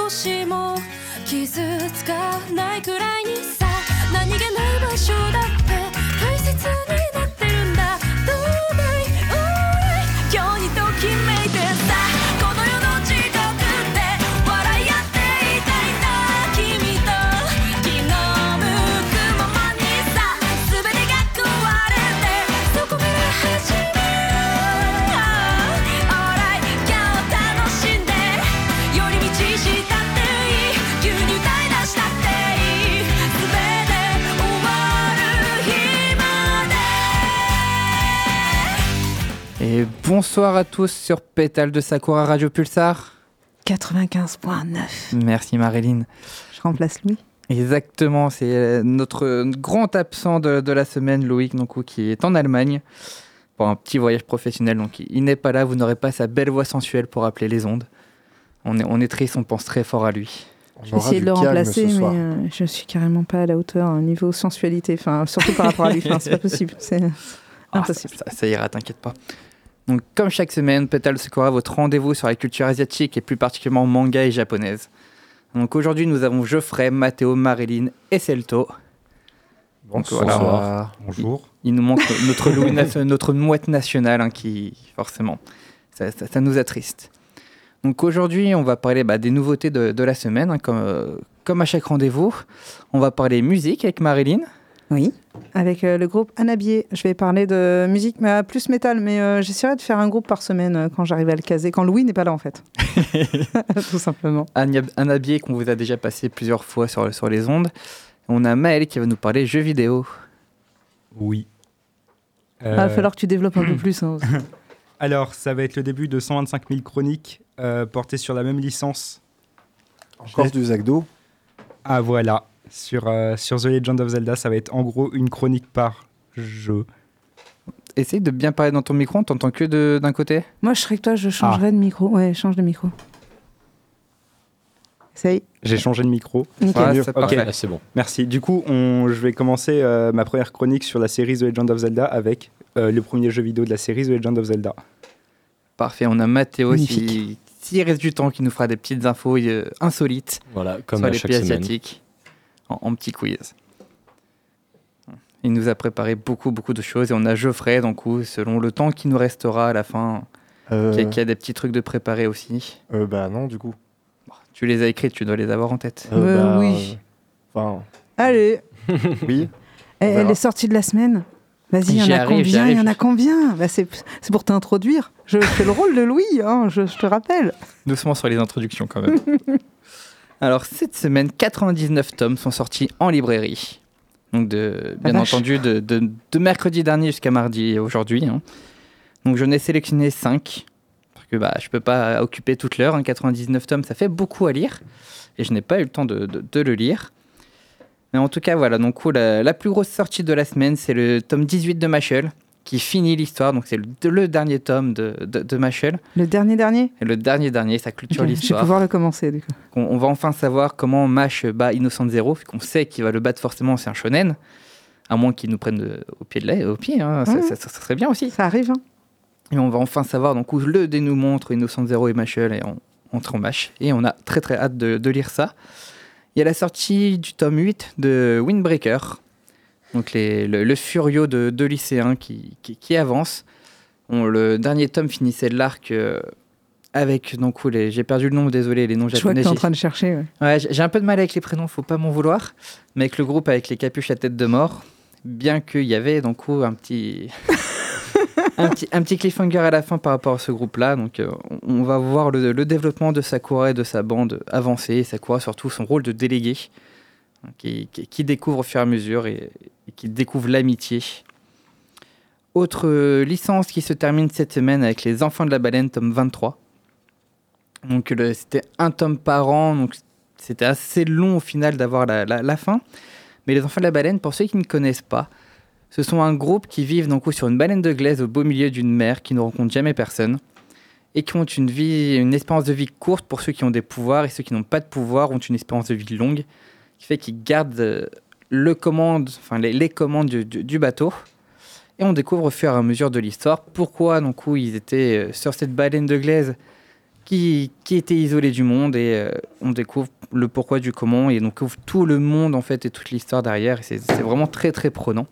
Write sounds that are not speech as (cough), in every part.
少しも傷つかないくらいにさ。何気ない場所だって大切に bonsoir à tous sur Pétale de Sakura Radio Pulsar. 95.9. Merci Marilyn. Je remplace Louis. Exactement, c'est euh, notre grand absent de, de la semaine, Loïc, donc, ou qui est en Allemagne pour un petit voyage professionnel. Donc il- il n'est pas là, vous n'aurez pas sa belle voix sensuelle pour appeler les ondes. On est, on est triste, on pense très fort à lui. J'ai essayé de le remplacer, mais euh, je suis carrément pas à la hauteur au niveau sensualité, enfin, surtout par rapport à lui. Enfin, c'est pas (laughs) possible. C'est Ah, impossible. ça, ça- ça ira, t'inquiète pas. Donc, comme chaque semaine, Petal Sakura, votre rendez-vous sur la culture asiatique et plus particulièrement manga et japonaise. Donc aujourd'hui, nous avons Geoffrey, Matteo, Marilyn et Celto. Donc, voilà, Bonsoir. Bonjour. Il nous manque notre, (laughs) Louis nation- notre mouette nationale hein, qui, forcément, ça, ça- ça nous attriste. Donc aujourd'hui, on va parler bah, des nouveautés de, de la semaine, hein, comme, euh, comme à chaque rendez-vous. On va parler musique avec Marilyn. Oui, avec euh, le groupe Anabier. Je vais parler de musique, mais euh, plus métal, mais euh, j'essaierai de faire un groupe par semaine euh, quand j'arrive à le caser, quand Louis n'est pas là en fait. (laughs) (laughs) Tout simplement. Habillé qu'on vous a déjà passé plusieurs fois sur, sur les ondes. On a Maël qui va nous parler jeux vidéo. Oui. Il va Euh, falloir que tu développes un peu plus. hein. (laughs) Alors, ça va être le début de 125 000 chroniques euh, portées sur la même licence. Encore du Zagdo Ah voilà, sur, euh, sur The Legend of Zelda, ça va être en gros une chronique par jeu. Essaye de bien parler dans ton micro, on t'entend que de- d'un côté. Moi, je serais que toi, je changerais de micro. Ouais, change de micro. Essaye. J'ai changé de micro. Nickel. Voilà, c'est Ok. parfait. Ah, c'est bon. Merci. Du coup, on, je vais commencer euh, ma première chronique sur la série The Legend of Zelda avec euh, le premier jeu vidéo de la série The Legend of Zelda. Parfait, on a Mathéo qui, s'il reste du temps, qui nous fera des petites infos euh, insolites Voilà, comme sur à les chaque pays semaine. asiatiques en, en petit quiz. Il nous a préparé beaucoup, beaucoup de choses et on a Geoffrey, donc où, selon le temps qui nous restera à la fin, euh, qui, a, qui a des petits trucs de préparer aussi. euh, Bah non, du coup. Tu les as écrits, tu dois les avoir en tête. Euh, Euh, bah, oui. euh, Enfin, Allez, (laughs) oui. Eh, elle est sortie de la semaine. Vas-y, il y en a combien? Il y en a combien? Bah, C'est c'est pour t'introduire. Je fais le rôle de Louis, hein, je, je te rappelle. Doucement sur les introductions quand même. (laughs) Alors cette semaine, 99 tomes sont sortis en librairie. Donc de, bien entendu de, de- de mercredi dernier jusqu'à mardi aujourd'hui. hein. Donc j'en ai sélectionné 5. Parce que bah, je peux pas occuper toute l'heure. hein. 99 tomes, ça fait beaucoup à lire. Et je n'ai pas eu le temps de le lire. Mais en tout cas, voilà. Donc la, la plus grosse sortie de la semaine, c'est le tome 18 de Machel qui finit l'histoire. Donc c'est le, le dernier tome de, de, de Machel. Le dernier dernier? Le dernier dernier, ça clôture Ok, Je vais l'histoire. pouvoir le commencer, du coup. On, on va enfin savoir comment Mash bat Innocent Zero, vu qu'on sait qu'il va le battre forcément, c'est un shonen. À moins qu'il nous prenne de- au pied de la, au pied, hein, ça, ça- ça serait bien aussi. Ça arrive, hein Et on va enfin savoir donc où le dénouement entre Innocent Zero et Mashel et en- entre en Mash. Et on a très très hâte de, de lire ça. Il y a la sortie du tome 8 de Windbreaker, donc les- le, le furio de deux lycéens qui, qui, qui avance. On- le dernier tome finissait l'arc euh, avec, donc, les- j'ai perdu le nom, désolé, les noms Je vois que japonais. tu es en train de chercher. ouais. Ouais, j'ai un peu de mal avec les prénoms, faut pas m'en vouloir. Mais avec le groupe avec les capuches à tête de mort, bien qu'il y avait donc un petit, (laughs) un petit, un petit cliffhanger à la fin par rapport à ce groupe-là. Donc euh, on va voir le, le développement de Sakura et de sa bande avancer. Et Sakura surtout son rôle de délégué, qui, découvre au fur et à mesure et, qui découvre l'amitié. Autre licence qui se termine cette semaine avec Les Enfants de la Baleine, tome 23. Donc c'était un tome par an, donc c'était assez long au final d'avoir la, fin. Mais les enfants de la baleine, pour ceux qui ne connaissent pas, ce sont un groupe qui vivent donc sur une baleine de glaise au beau milieu d'une mer qui ne rencontre jamais personne et qui ont une vie, une espérance de vie courte pour ceux qui ont des pouvoirs et ceux qui n'ont pas de pouvoir ont une espérance de vie longue, qui fait qu'ils gardent euh, le commande, enfin les, commandes du, bateau. Et on découvre au fur et à mesure de l'histoire pourquoi donc où ils étaient euh, sur cette baleine de glaise qui, était isolé du monde et euh, on découvre le pourquoi du comment et on découvre tout le monde en fait et toute l'histoire derrière. C'est vraiment très très prenant.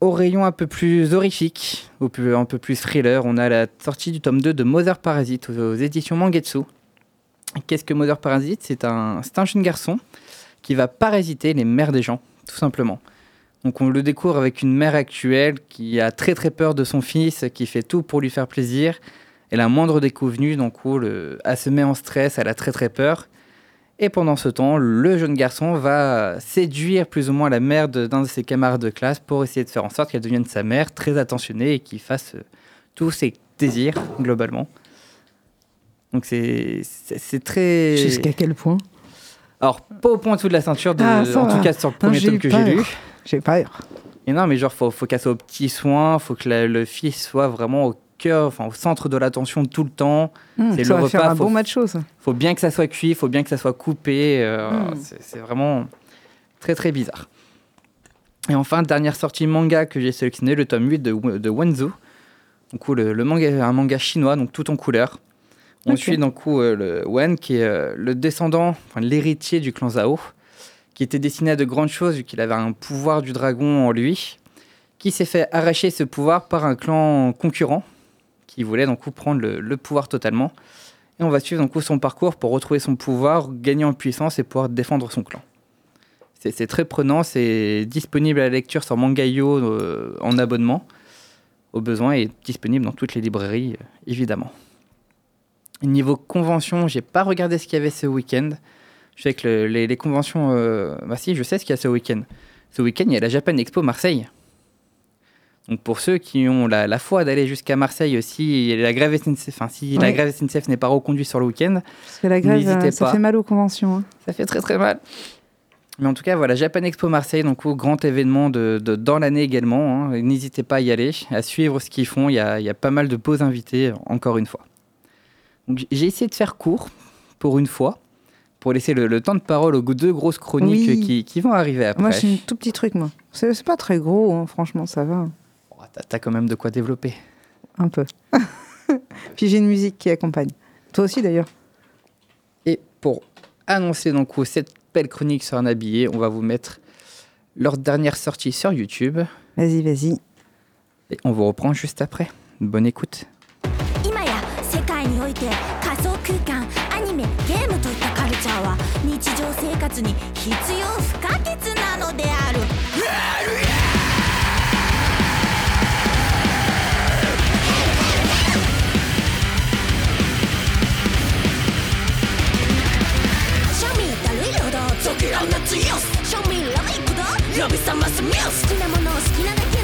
Au rayon un peu plus horrifique, un peu plus thriller, on a la sortie du tome 2 de Mother Parasite aux éditions Mangetsu. Qu'est-ce que Mother Parasite? C'est un, un jeune garçon qui va parasiter les mères des gens, tout simplement. Donc on le découvre avec une mère actuelle qui a très très peur de son fils, qui fait tout pour lui faire plaisir. Et la moindre déconvenue, donc elle se met en stress, elle a très très peur. Et pendant ce temps, le jeune garçon va séduire plus ou moins la mère d'un de ses camarades de classe pour essayer de faire en sorte qu'elle devienne sa mère, très attentionnée et qu'il fasse euh, tous ses désirs globalement. Donc c'est très. Jusqu'à quel point? Alors pas au point en dessous de la ceinture, de, Ah, en va. tout cas sur le premier j'ai tome que j'ai lu. J'ai peur. Et non, mais genre, faut, faut soit aux petits soins, faut que la- le fils soit vraiment au cœur, enfin au centre de l'attention tout le temps. Hum, C'est le faire repas, un faut- bon macho, ça. Faut bien que ça soit cuit, faut bien que ça soit coupé. euh, Mm. c'est- vraiment très très bizarre. Et enfin, dernière sortie manga que j'ai sélectionné, le tome 8 de, de Wenzu. Donc, où le, le manga, un manga chinois, donc tout en couleur. On suit euh, le Wen, qui est euh, le descendant, enfin, l'héritier du clan Zhao, qui était destiné à de grandes choses vu qu'il avait un pouvoir du dragon en lui, qui s'est fait arracher ce pouvoir par un clan concurrent qui voulait prendre le, le pouvoir totalement. Et on va suivre son parcours pour retrouver son pouvoir, gagner en puissance et pouvoir défendre son clan. C'est très prenant, c'est disponible à la lecture sur Mangayo euh, en abonnement au besoin et disponible dans toutes les librairies évidemment. Niveau convention, j'ai pas regardé ce qu'il y avait ce week-end. Je sais que le- les, les conventions, euh, bah si, je sais ce qu'il y a ce week-end. Ce week-end, il y a la Japan Expo Marseille. Donc pour ceux qui ont la, la foi d'aller jusqu'à Marseille aussi, la grève SNCF, enfin, si la grève SNCF n'est pas reconduite sur le week-end, Parce que la grève, euh, ça pas. fait mal aux conventions. hein. ça fait très très mal. Mais en tout cas, voilà, Japan Expo Marseille, donc au grand événement de, de- dans l'année également. hein. N'hésitez pas à y aller, à suivre ce qu'ils font. Il y a, il y a pas mal de beaux invités, encore une fois. Donc, j'ai essayé de faire court pour une fois, pour laisser le, le temps de parole aux deux grosses chroniques Oui. qui, qui vont arriver après. Moi, j'ai un tout petit truc, moi. C'est c'est pas très gros, hein, franchement, ça va. Oh, T'as t'as quand même de quoi développer. Un peu. (laughs) Puis j'ai une musique qui accompagne. Toi aussi, d'ailleurs. Et pour annoncer donc cette belle chronique sur un habillé, on va vous mettre leur dernière sortie sur YouTube. Vas-y, vas-y. Et on vous reprend juste après. Bonne écoute. 世界において仮想空間アニメゲームといったカルチャーは日常生活に必要不可欠なのである。庶民たるい労働ゾキラナツイオス庶民ラブイクド呼び覚ますミュース好きなものを好きなだけ。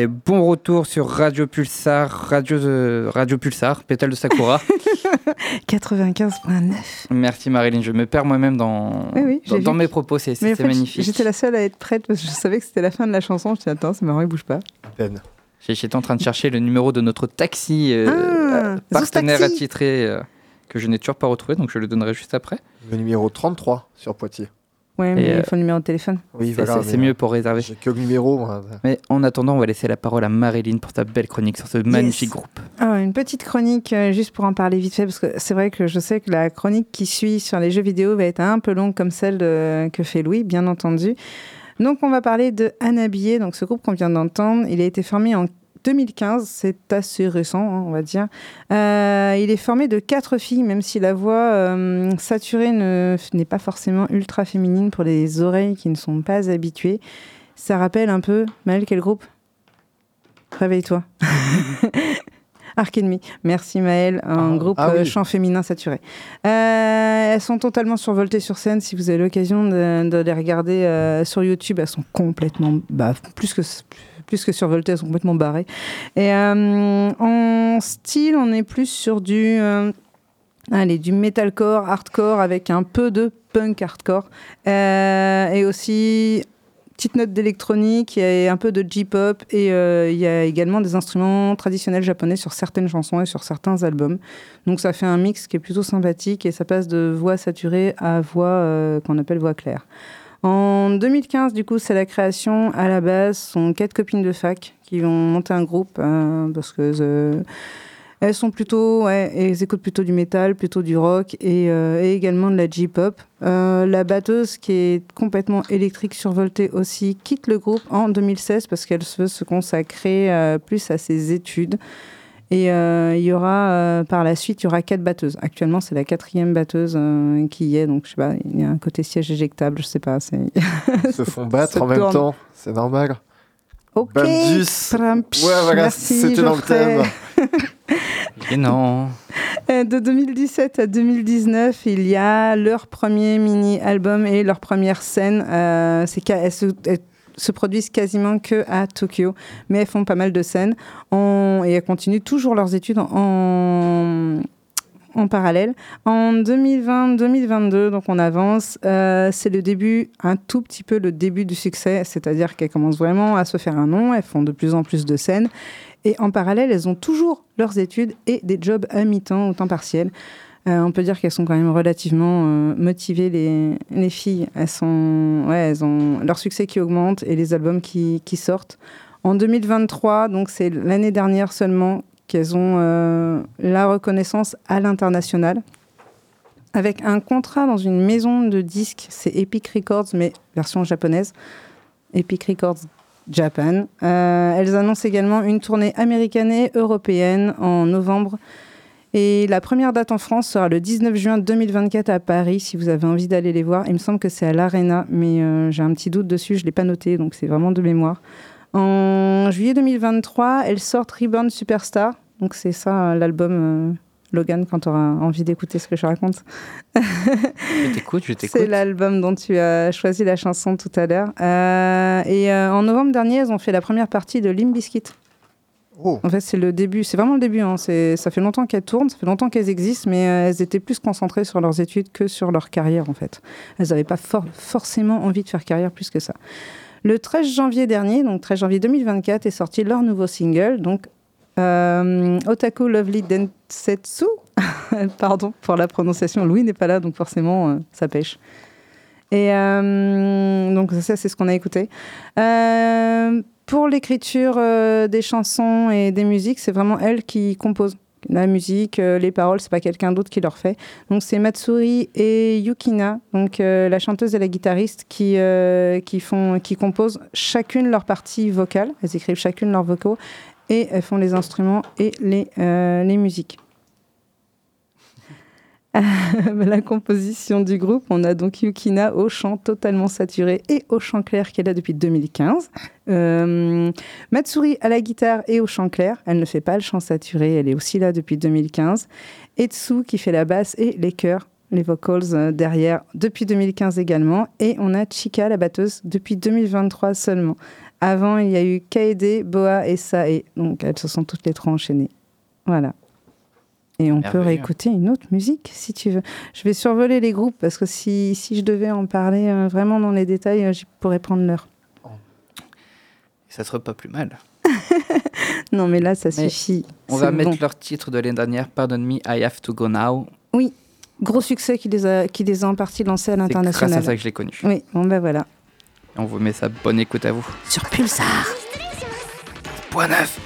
Et bon retour sur Radio Pulsar, Radio, de- Radio Pulsar, Pétale de Sakura. (laughs) 95.9. Merci Marilyn, je me perds moi-même dans, Oui, oui, j'ai dans, mes propos, c'est en fait, magnifique. J'étais la seule à être prête parce que je savais que c'était la fin de la chanson. Je me suis dit, attends, c'est marrant, il bouge pas. À peine. J'étais en train de chercher le numéro de notre taxi euh, Ah, euh, partenaire Taxi. attitré euh, que je n'ai toujours pas retrouvé, donc je le donnerai juste après. Le numéro 33 sur Poitiers. Ouais, mais Et, euh, il faut le numéro de téléphone. Oui, C'est- voilà, c'est c'est mais, mieux pour réserver. J'ai que le numéro. moi. Mais en attendant, on va laisser la parole à Marilyn pour sa belle chronique sur ce magnifique groupe. Ah, une petite chronique, euh, juste pour en parler vite fait, parce que c'est vrai que je sais que la chronique qui suit sur les jeux vidéo va être un peu longue comme celle de- que fait Louis, bien entendu. Donc, on va parler de Anabillet, donc ce groupe qu'on vient d'entendre. Il a été formé en 2015, c'est assez récent, hein, on va dire. Euh, il est formé de quatre filles, même si la voix euh, saturée ne- n'est pas forcément ultra féminine pour les oreilles qui ne sont pas habituées. Ça rappelle un peu, Maëlle, quel groupe? Réveille-toi. (laughs) Arc Enemy. Merci Maëlle, un Ah. groupe Ah oui. euh, chant féminin saturé. Euh, elles sont totalement survoltées sur scène. Si vous avez l'occasion de, de les regarder euh, sur YouTube, elles sont complètement, bah, plus que plus que survoltées, elles sont complètement barrées. Et euh, en style, on est plus sur du Allez, du metalcore, hardcore avec un peu de punk hardcore. Euh, et aussi, petite note d'électronique, il y a un peu de J-pop et euh, il y a également des instruments traditionnels japonais sur certaines chansons et sur certains albums. Donc ça fait un mix qui est plutôt sympathique et ça passe de voix saturée à voix euh, qu'on appelle voix claire. En 2015, du coup, c'est la création. À la base, sont quatre copines de fac qui vont monter un groupe euh, parce que euh, elles sont plutôt, ouais, elles écoutent plutôt du métal, plutôt du rock et, euh, et également de la J-pop. Euh, la batteuse, qui est complètement électrique, survoltée aussi, quitte le groupe en 2016 parce qu'elle veut se consacrer euh, plus à ses études. Et euh, il y aura euh, par la suite, il y aura quatre batteuses. Actuellement, c'est la quatrième batteuse euh, qui y est, donc je sais pas, il y a un côté siège éjectable, je sais pas. Ils se font (laughs) battre Se en même temps. C'est normal. ok. Pram-psh. Ouais, voilà, c'était dans le thème. (laughs) Et non. Euh, De 2017 à 2019, il y a leur premier mini-album et leur première scène. Euh, c'est elles se, produisent quasiment que à Tokyo, mais elles font pas mal de scènes et elles continuent toujours leurs études en parallèle. En 2020-2022, donc on avance, euh, c'est le début, un tout petit peu le début du succès, c'est-à-dire qu'elles commencent vraiment à se faire un nom, elles font de plus en plus de scènes. Et en parallèle, elles ont toujours leurs études et des jobs à mi-temps ou temps partiel. Euh, on peut dire qu'elles sont quand même relativement euh, motivées, les, les filles. Elles ont leur succès qui augmente et les albums qui, qui sortent. En 2023, donc c'est l'année dernière seulement qu'elles ont euh, la reconnaissance à l'international. Avec un contrat dans une maison de disques, c'est Epic Records, mais version japonaise. Epic Records Japan. Euh, elles annoncent également une tournée américaine et européenne en novembre. Et la première date en France sera le 19 juin 2024 à Paris, si vous avez envie d'aller les voir. Il me semble que c'est à l'Arena, mais euh, j'ai un petit doute dessus, je ne l'ai pas noté, donc c'est vraiment de mémoire. En juillet 2023, elles sortent Reborn Superstar. Donc c'est ça euh, l'album euh, Logan quand tu auras envie d'écouter ce que je raconte. Je t'écoute, je t'écoute. (laughs) C'est l'album dont tu as choisi la chanson tout à l'heure. Euh, et euh, en novembre dernier, elles ont fait la première partie de Limp Bizkit. Oh, En fait, c'est le début, c'est vraiment le début. hein. Ça fait longtemps qu'elles tournent, ça fait longtemps qu'elles existent, mais euh, elles étaient plus concentrées sur leurs études que sur leur carrière, en fait. Elles n'avaient pas for- forcément envie de faire carrière plus que ça. Le 13 janvier dernier, donc 13 janvier 2024, est sorti leur nouveau single, donc euh, Otaku Lovely Densetsu. (laughs) Pardon pour la prononciation, Louis n'est pas là, donc forcément, euh, ça pêche. Et euh, donc ça, c'est ce qu'on a écouté. Pour l'écriture des chansons et des musiques, c'est vraiment elle qui compose la musique, euh, les paroles, c'est pas quelqu'un d'autre qui leur fait. Donc c'est Matsuri et Yukina, donc euh, la chanteuse et la guitariste qui euh, qui font qui composent chacune leur partie vocale. Elles écrivent chacune leurs vocaux et elles font les instruments et les les musiques. (laughs) la composition du groupe, on a donc Yukina au chant totalement saturé et au chant clair est là depuis 2015. Euh, Matsuri à la guitare et au chant clair. Elle ne fait pas le chant saturé, elle est aussi là depuis 2015. Etsu qui fait la basse et les chœurs. les vocals euh, derrière, depuis 2015 également. Et on a Chica, la batteuse, depuis 2023 seulement. Avant, il y a eu Kaede, Boa et Sae. Donc, elles se sont toutes les trois enchaînées. Voilà. Et on peut réécouter une autre musique si tu veux. Je vais survoler les groupes parce que si, si je devais en parler euh, vraiment dans les détails, euh, j'y pourrais prendre l'heure. Ça serait pas plus mal. (laughs) Non, mais là, ça Mais suffit. On va mettre leur titre de l'année dernière, Pardon Me, I Have to Go Now. Gros succès qui les a, qui les a en partie lancés à C'est grâce à l'international. ça que je l'ai connu. Oui, bon ben voilà. Et on vous met ça. Bonne écoute à vous. Sur Pulsar. Point neuf.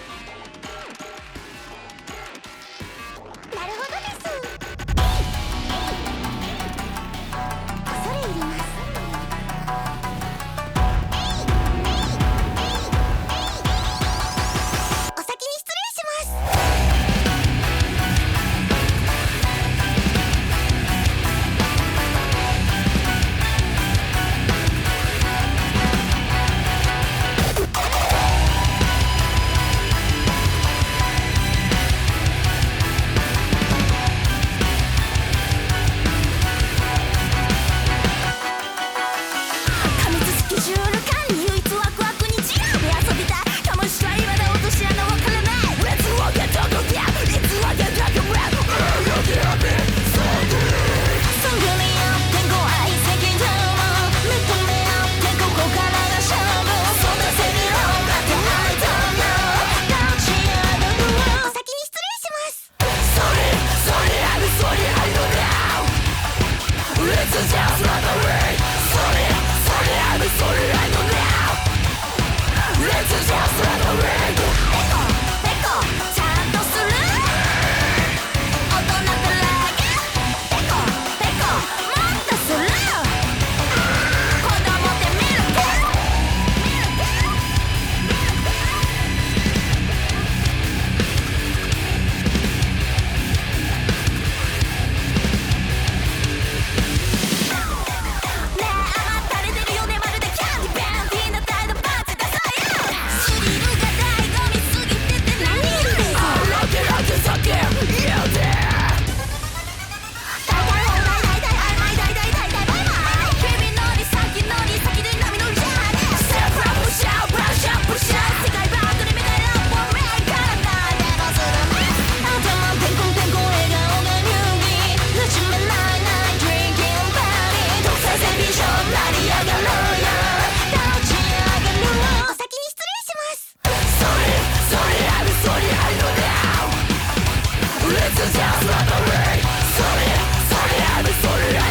Just Sorry, sorry, I'm sorry.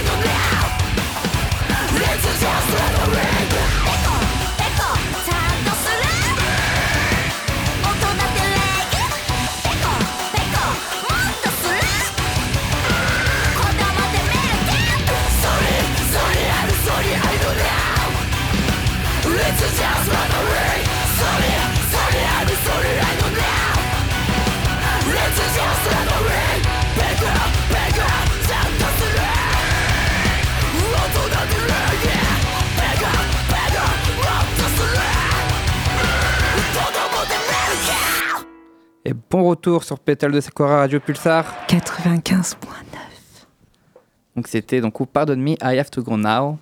Bon retour sur Pétale de Sakura Radio Pulsar. 95.9. Donc c'était donc ou Pardon Me, I Have to Go Now.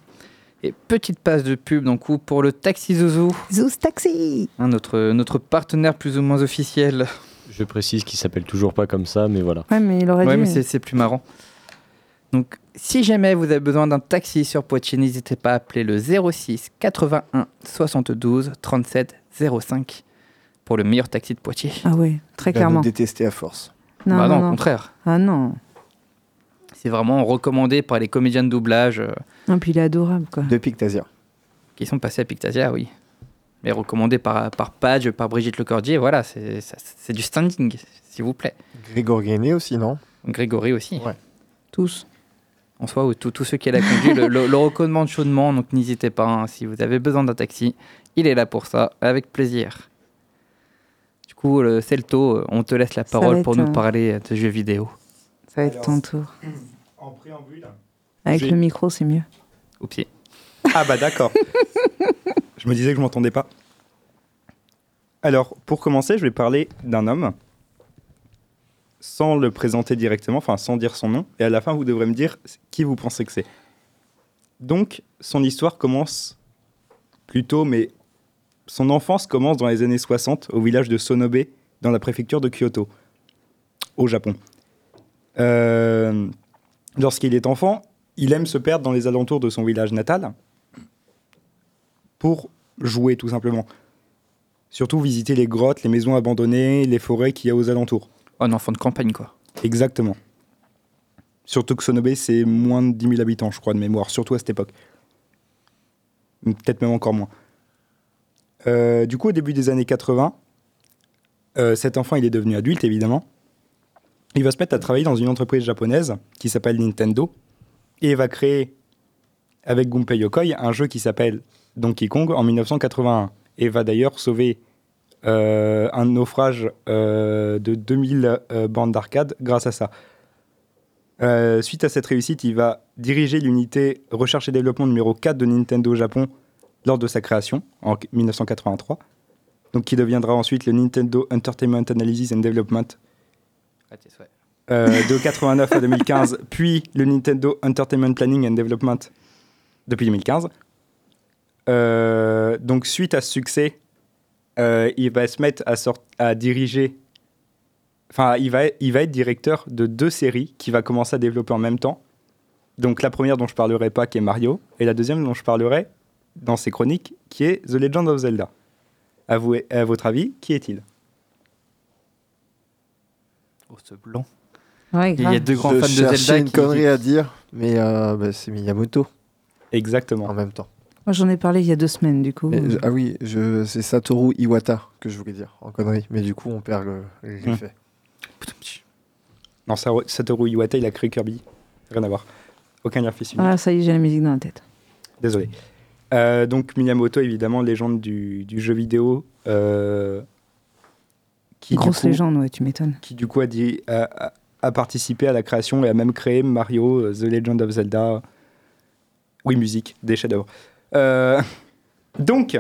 Et petite passe de pub donc ou pour le Taxi Zouzou, Zouz Taxi hein, notre, notre partenaire plus ou moins officiel. Je précise qu'il s'appelle toujours pas comme ça, mais voilà. Ouais, mais il aurait Ouais, dû. mais c'est- c'est plus marrant. Donc, si jamais vous avez besoin d'un taxi sur Poitiers, n'hésitez pas à appeler le 06 81 72 37 05 pour le meilleur taxi de Poitiers. Ah ouais, très Il va clairement. nous détester à force. Non, bah non, non, non. au contraire. Ah non. C'est vraiment recommandé par les comédiens de doublage euh, Non, puis il est adorable, quoi. De Pictasia. qui sont passés à Pictasia, oui. Mais recommandé par, par Page, par Brigitte Lecordier, voilà, c'est du standing, s'il vous plaît. Grégor Gainé aussi, non? Grégory aussi. Ouais. Tous. En soi, ou tous tous ceux qui l'a conduit, le, le, le recommande chaudement, donc n'hésitez pas, hein, si vous avez besoin d'un taxi, il est là pour ça, avec plaisir. Coup, le Celto, euh, on te laisse la parole pour nous un- parler de jeux vidéo. Ça va être Alors, ton tour. (clears throat) En préambule. Avec le micro, c'est mieux. Oups. Ah bah d'accord. (laughs) je me disais que je m'entendais pas. Alors, pour commencer, je vais parler d'un homme sans le présenter directement, enfin sans dire son nom. Et à la fin, vous devrez me dire qui vous pensez que c'est. Donc, son histoire commence plus tôt, mais son enfance commence dans les années 60 au village de Sonobe, dans la préfecture de Kyoto, au Japon. Euh, Lorsqu'il est enfant, il aime se perdre dans les alentours de son village natal pour jouer tout simplement. Surtout visiter les grottes, les maisons abandonnées, les forêts qu'il y a aux alentours. Un enfant de campagne, quoi. Exactement. Surtout que Sonobe, c'est moins de 10 000 habitants, je crois, de mémoire, surtout à cette époque. Peut-être même encore moins. Euh, du coup, au début des années 80, euh, cet enfant, il est devenu adulte, évidemment. Il va se mettre à travailler dans une entreprise japonaise qui s'appelle Nintendo. Et va créer, avec Gunpei Yokoi, un jeu qui s'appelle Donkey Kong en 1981. Et va d'ailleurs sauver euh, un naufrage de 2000 euh, bandes d'arcade grâce à ça. Suite à cette réussite, il va diriger l'unité recherche et développement numéro 4 de Nintendo Japon lors de sa création en 1983. Donc qui deviendra ensuite le Nintendo Entertainment Analysis and Development euh, de 89 à 2015, (laughs) puis le Nintendo Entertainment Planning and Development depuis 2015. Euh, donc suite à ce succès, euh, il va se mettre à diriger, enfin il va, il va être directeur de deux séries qu'il va commencer à développer en même temps. Donc la première dont je parlerai pas qui est Mario, et la deuxième dont je parlerai dans ses chroniques qui est The Legend of Zelda. À, vous, à votre avis, qui est-il? Oh, ce blanc. Ouais, Il y a deux grands Je fans de Zelda une qui- connerie à dire, mais euh, bah, c'est Miyamoto Exactement. en même temps. Moi, j'en ai parlé il y a deux semaines, du coup. Mais, ah oui, je, c'est Satoru Iwata que je voulais dire en connerie, mais du coup on perd le- Hmm. l'effet. Non, Satoru Iwata, il a créé Kirby. Rien à voir. Aucun lien fils. Ah, ça y est, j'ai la musique dans la tête. Désolé. Euh, donc Miyamoto, évidemment, légende du, du jeu vidéo. euh, qui, Grosse coup- légende, ouais, tu m'étonnes. Qui du coup a, dit, a, a- a participé à la création et a même créé Mario, euh, The Legend of Zelda. Oui, musique, des chefs-d'œuvre. Euh, (laughs) donc,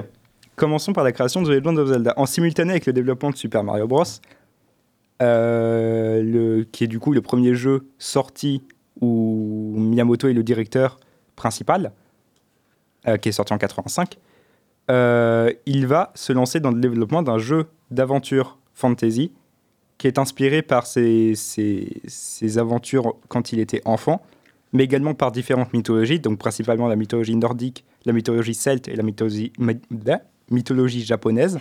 commençons par la création de The Legend of Zelda. En simultané avec le développement de Super Mario Bros., le, qui est du coup le premier jeu sorti où Miyamoto est le directeur principal, euh, qui est sorti en 85, euh, il va se lancer dans le développement d'un jeu d'aventure fantasy qui est inspiré par ses, aventures quand il était enfant, mais également par différentes mythologies, donc principalement la mythologie nordique, la mythologie celte et la mythologie, japonaise,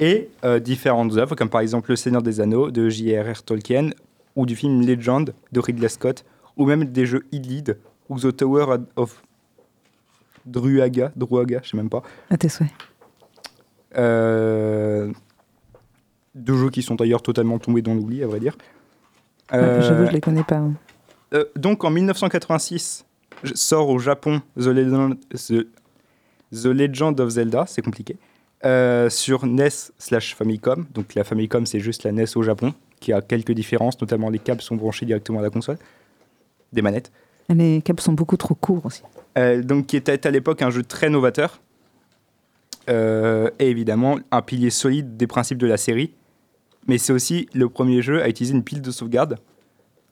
et euh, différentes œuvres, comme par exemple Le Seigneur des Anneaux de J.R.R. Tolkien, ou du film Legend de Ridley Scott, ou même des jeux Iliad, ou The Tower of Druaga, Druaga, je sais même pas. À tes souhaits. Euh, deux jeux qui sont d'ailleurs totalement tombés dans l'oubli, à vrai dire. Euh, J'avoue, je les connais pas. hein. euh, donc en 1986, je- sort au Japon The Legend, The- The Legend of Zelda, c'est compliqué, euh, sur NES slash Famicom. Donc la Famicom, c'est juste la NES au Japon, qui a quelques différences, notamment les câbles sont branchés directement à la console, des manettes. Les câbles sont beaucoup trop courts aussi. Euh, donc qui était à l'époque un jeu très novateur. Euh, et évidemment un pilier solide des principes de la série. Mais c'est aussi le premier jeu à utiliser une pile de sauvegarde.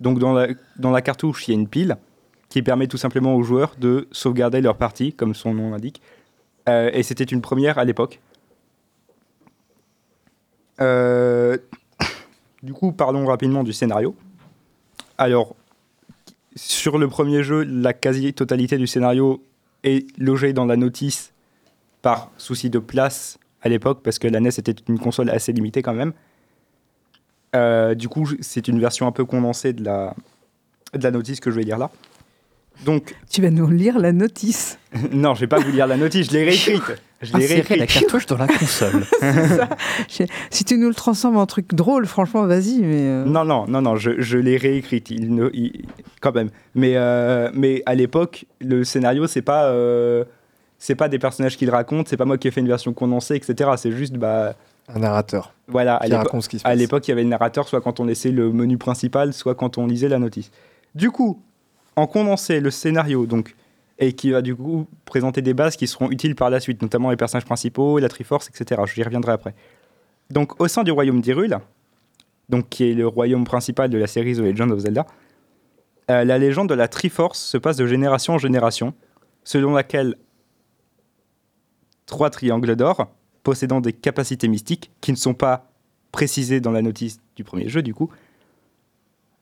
Donc dans la, dans la cartouche il y a une pile qui permet tout simplement aux joueurs de sauvegarder leur partie comme son nom l'indique. Euh, et c'était une première à l'époque. (coughs) Du coup parlons rapidement du scénario. Alors sur le premier jeu, la quasi-totalité du scénario est logée dans la notice par souci de place à l'époque, parce que la NES était une console assez limitée quand même. Euh, du coup, c'est une version un peu condensée de la, de la notice que je vais lire là. Donc, Tu vas nous lire la notice. (laughs) non, je vais pas vous lire la notice, je l'ai (laughs) réécrite. Je l'ai la cartouche dans la console. (laughs) (laughs) Je- Si tu nous le transformes en truc drôle, franchement, vas-y. Mais euh, Non, non, non, non, je, je l'ai réécrite, il, ne- il- quand même. Mais, euh, mais à l'époque, le scénario, c'est pas, euh, c'est pas des personnages qui le racontent, c'est pas moi qui ai fait une version condensée, etc. C'est juste, bah, Un narrateur voilà, à qui l'époque, raconte ce qui se à l'époque, il y avait le narrateur, soit quand on laissait le menu principal, soit quand on lisait la notice. Du coup, en condensé, le scénario, donc, et qui va du coup présenter des bases qui seront utiles par la suite, notamment les personnages principaux, la Triforce, etc. J'y reviendrai après. Donc, au sein du royaume d'Hyrule, donc qui est le royaume principal de la série The Legend of Zelda, euh, la légende de la Triforce se passe de génération en génération, selon laquelle trois triangles d'or, possédant des capacités mystiques, qui ne sont pas précisées dans la notice du premier jeu du coup,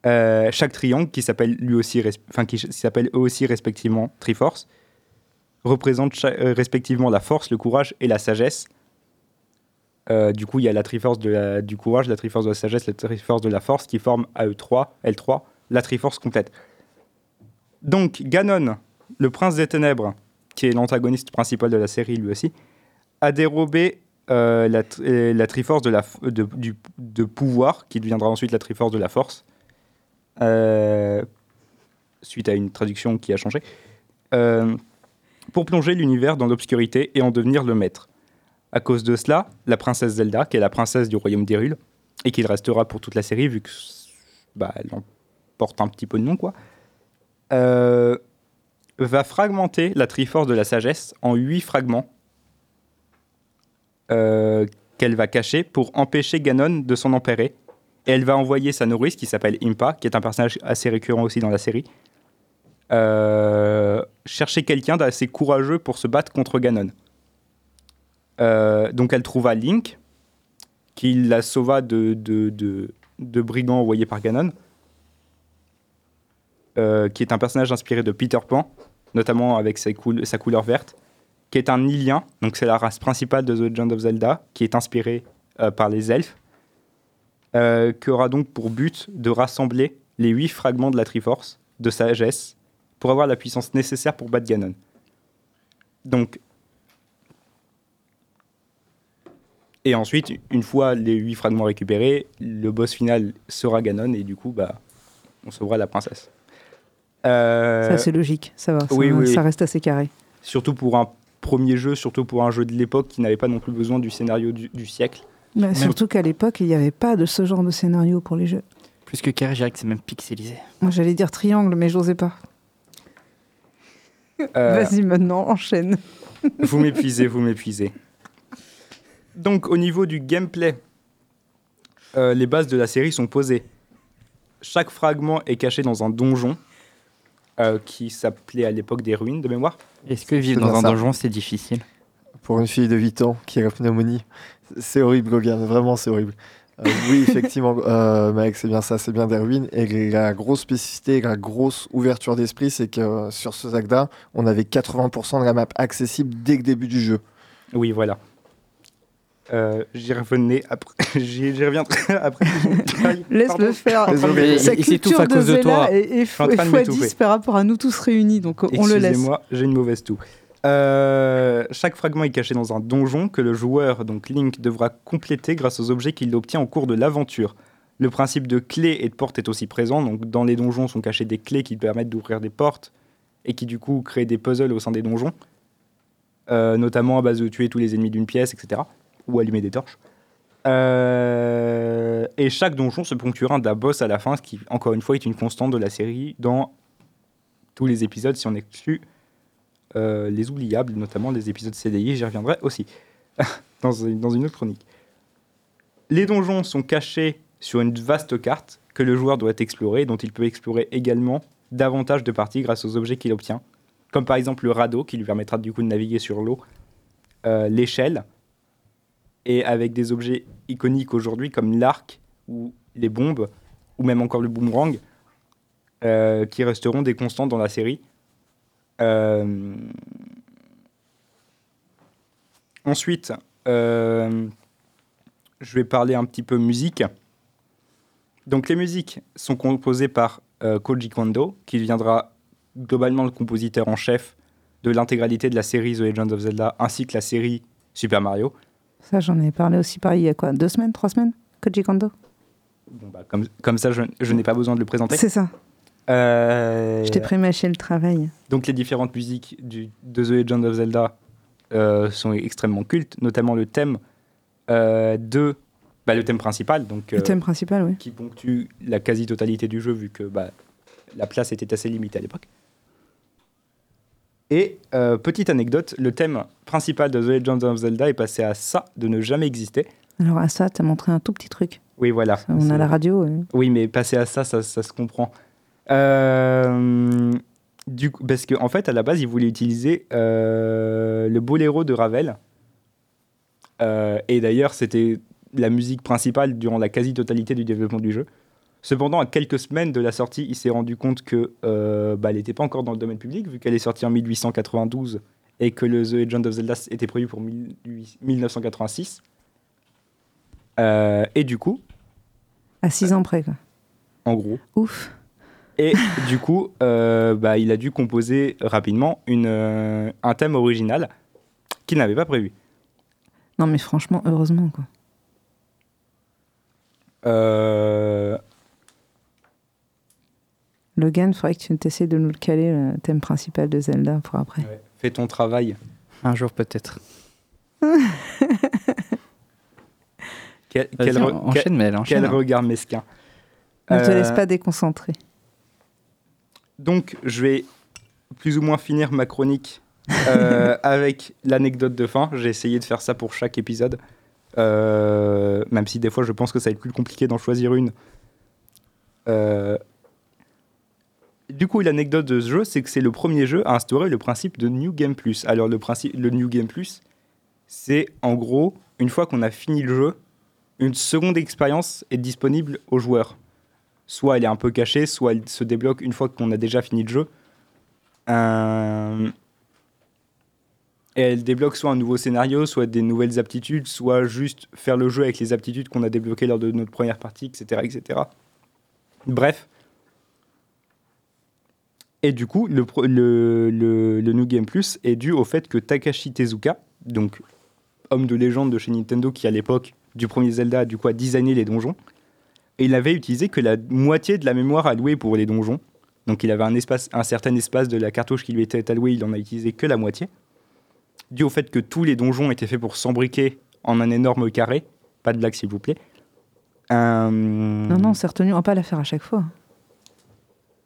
euh, chaque triangle, qui s'appelle lui aussi, enfin qui s'appelle eux aussi respectivement Triforce, représente euh, respectivement la force, le courage et la sagesse. Euh, du coup, il y a la Triforce du courage, la Triforce de la sagesse, la Triforce de la force qui forment AE3, L3, la Triforce complète. Donc, Ganon, le prince des ténèbres, qui est l'antagoniste principal de la série lui aussi, a dérobé la, tr- la Triforce de, pouvoir, qui deviendra ensuite la Triforce de la force, suite à une traduction qui a changé, euh, pour plonger l'univers dans l'obscurité et en devenir le maître. À cause de cela, la princesse Zelda, qui est la princesse du royaume d'Hyrule, et qui restera pour toute la série, vu que bah, elle porte un petit peu de nom, quoi, euh, va fragmenter la Triforce de la sagesse en huit fragments euh, qu'elle va cacher pour empêcher Ganon de s'en emparer. Et elle va envoyer sa nourrice, qui s'appelle Impa, qui est un personnage assez récurrent aussi dans la série, euh, chercher quelqu'un d'assez courageux pour se battre contre Ganon. Euh, donc elle trouva Link, qui la sauva de, de, de, brigands envoyés par Ganon, euh, qui est un personnage inspiré de Peter Pan, notamment avec sa, coul- sa couleur verte, qui est un Ilien, donc c'est la race principale de The Legend of Zelda, qui est inspirée par les elfes, euh, qui aura donc pour but de rassembler les huit fragments de la Triforce, de sagesse, pour avoir la puissance nécessaire pour battre Ganon. Donc, et ensuite, une fois les huit fragments récupérés, le boss final sera Ganon, et du coup, bah, on sauvera la princesse. Euh, Ça, c'est logique, ça va. Ça, oui, oui, ça reste assez carré. surtout pour un premier jeu, surtout pour un jeu de l'époque qui n'avait pas non plus besoin du scénario du, du siècle. Bah, Surtout qu'à l'époque, il n'y avait pas de ce genre de scénario pour les jeux. Plus que carré, je dirais que c'est même pixelisé. Moi, j'allais dire triangle, mais j'osais pas. (laughs) Euh, Vas-y, maintenant, enchaîne. (laughs) vous m'épuisez, vous m'épuisez. Donc, au niveau du gameplay, euh, les bases de la série sont posées. Chaque fragment est caché dans un donjon euh, qui s'appelait à l'époque des ruines de mémoire. Est-ce que vivre dans un ça. donjon, c'est difficile? Pour une fille de 8 ans qui a la pneumonie, c'est horrible, Logan, vraiment c'est horrible. Euh, oui, (laughs) effectivement, euh, mec, c'est bien ça, c'est bien des ruines. Et la grosse spécificité, la grosse ouverture d'esprit, c'est que euh, sur ce Zagda, on avait 80% de la map accessible dès le début du jeu. Oui, voilà. Euh, j'y revenais après. (laughs) j'y j'y reviendrai (laughs) après. Laisse-le faire. Désolé. Sa Il- culture à de cause de toi. de fois m'étouffer. 10 par rapport à nous tous réunis, donc on le laisse. Excusez-moi, j'ai une mauvaise toux. Euh, chaque fragment est caché dans un donjon que le joueur, donc Link, devra compléter grâce aux objets qu'il obtient au cours de l'aventure. Le principe de clé et de porte est aussi présent. Donc, dans les donjons sont cachées des clés qui permettent d'ouvrir des portes et qui, du coup, créent des puzzles au sein des donjons, Euh, notamment à base de tuer tous les ennemis d'une pièce, etc. Ou allumer des torches. Euh, et chaque donjon se ponctuera d'un boss à la fin, ce qui, encore une fois, est une constante de la série dans tous les épisodes, si on exclut euh, les oubliables, notamment les épisodes CDI, j'y reviendrai aussi (laughs) dans, une- autre chronique. Les donjons sont cachés sur une vaste carte que le joueur doit explorer, dont il peut explorer également davantage de parties grâce aux objets qu'il obtient, comme par exemple le radeau qui lui permettra du coup de naviguer sur l'eau, euh, l'échelle, et avec des objets iconiques aujourd'hui comme l'arc ou les bombes, ou même encore le boomerang, euh, qui resteront des constantes dans la série. Euh, Ensuite, euh, je vais parler un petit peu musique. Donc les musiques sont composées par euh, Koji Kondo, qui deviendra globalement le compositeur en chef de l'intégralité de la série The Legend of Zelda, ainsi que la série Super Mario. Ça, j'en ai parlé aussi par il y a quoi Deux semaines Trois semaines Koji Kondo? Bon, bah, comme, comme ça, je, je n'ai pas besoin de le présenter. C'est ça. Euh, Je t'ai prémâché le travail. Donc les différentes musiques du, de The Legend of Zelda euh, sont extrêmement cultes, notamment le thème euh, de bah, le thème principal, donc Le thème principal, oui. qui ponctue la quasi-totalité du jeu vu que bah, la place était assez limitée à l'époque. Et petite anecdote, le thème principal de The Legend of Zelda est passé à ça de ne jamais exister Alors à ça, t'as montré un tout petit truc. Oui, voilà. On a la radio. Oui, mais passer à ça, ça, ça se comprend. Euh, du coup, parce qu'en en fait, à la base, ils voulaient utiliser euh, le boléro de Ravel. Euh, et d'ailleurs, c'était la musique principale durant la quasi-totalité du développement du jeu. Cependant, à quelques semaines de la sortie, il s'est rendu compte que bah, elle n'était pas encore dans le domaine public, vu qu'elle est sortie en 1892 et que le The Legend of Zelda était prévu pour 18- 1986. Euh, et du coup, À 6 ans près, quoi. en gros, Ouf. Et du coup, euh, bah, il a dû composer rapidement une, euh, un thème original qu'il n'avait pas prévu. Non, mais franchement, heureusement, quoi. Euh, Logan, il faudrait que tu essaies de nous le caler, le thème principal de Zelda, pour après. fais ton travail. Un jour peut-être. (laughs) Quel, quel re- quel enchaîne. hein. regard mesquin. Ne te laisse pas déconcentrer. Donc, je vais plus ou moins finir ma chronique euh, (laughs) avec l'anecdote de fin. J'ai essayé de faire ça pour chaque épisode. Euh, même si des fois, je pense que ça va être plus compliqué d'en choisir une. Euh, Du coup, l'anecdote de ce jeu, c'est que c'est le premier jeu à instaurer le principe de New Game Plus. Alors, le, le New Game Plus, c'est en gros, une fois qu'on a fini le jeu, une seconde expérience est disponible aux joueurs soit elle est un peu cachée, soit elle se débloque une fois qu'on a déjà fini le jeu. Euh, Et elle débloque soit un nouveau scénario, soit des nouvelles aptitudes, soit juste faire le jeu avec les aptitudes qu'on a débloquées lors de notre première partie, etc. etc. Bref. Et du coup, le, New Game Plus est dû au fait que Takashi Tezuka, donc homme de légende de chez Nintendo qui à l'époque du premier Zelda du coup a designé les donjons, et il avait utilisé que la moitié de la mémoire allouée pour les donjons. Donc il avait un, espace, un certain espace de la cartouche qui lui était alloué, il en a utilisé que la moitié. Dû au fait que tous les donjons étaient faits pour s'embriquer en un énorme carré. Pas de blague s'il vous plaît. Euh, Non, non, c'est retenu. On va pas la faire à chaque fois.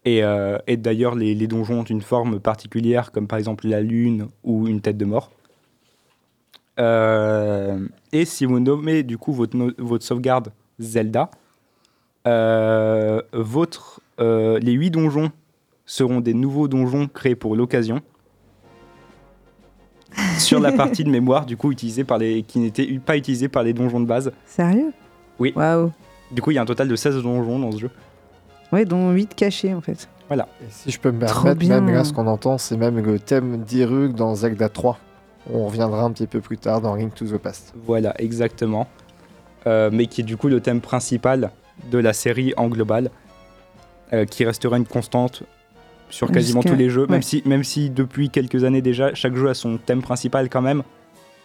Et, euh, et d'ailleurs, les, les donjons ont une forme particulière, comme par exemple la lune ou une tête de mort. Euh, et si vous nommez du coup votre, no- votre sauvegarde Zelda, votre, euh, les huit donjons seront des nouveaux donjons créés pour l'occasion (laughs) sur la partie de mémoire du coup utilisée par les qui n'était pas utilisée par les donjons de base. Sérieux? Oui. Waouh. Du coup, il y a un total de 16 donjons dans ce jeu. Ouais, dont 8 cachés, en fait. Et si je peux me permettre, bien. même là, ce qu'on entend, c'est même le thème d'Irug dans Zelda 3. On reviendra un petit peu plus tard dans Ring to the Past. Voilà, exactement. Euh, mais qui est du coup le thème principal de la série en global, euh, qui restera une constante sur quasiment tous les jeux, ouais. même, si, même si depuis quelques années déjà, chaque jeu a son thème principal quand même,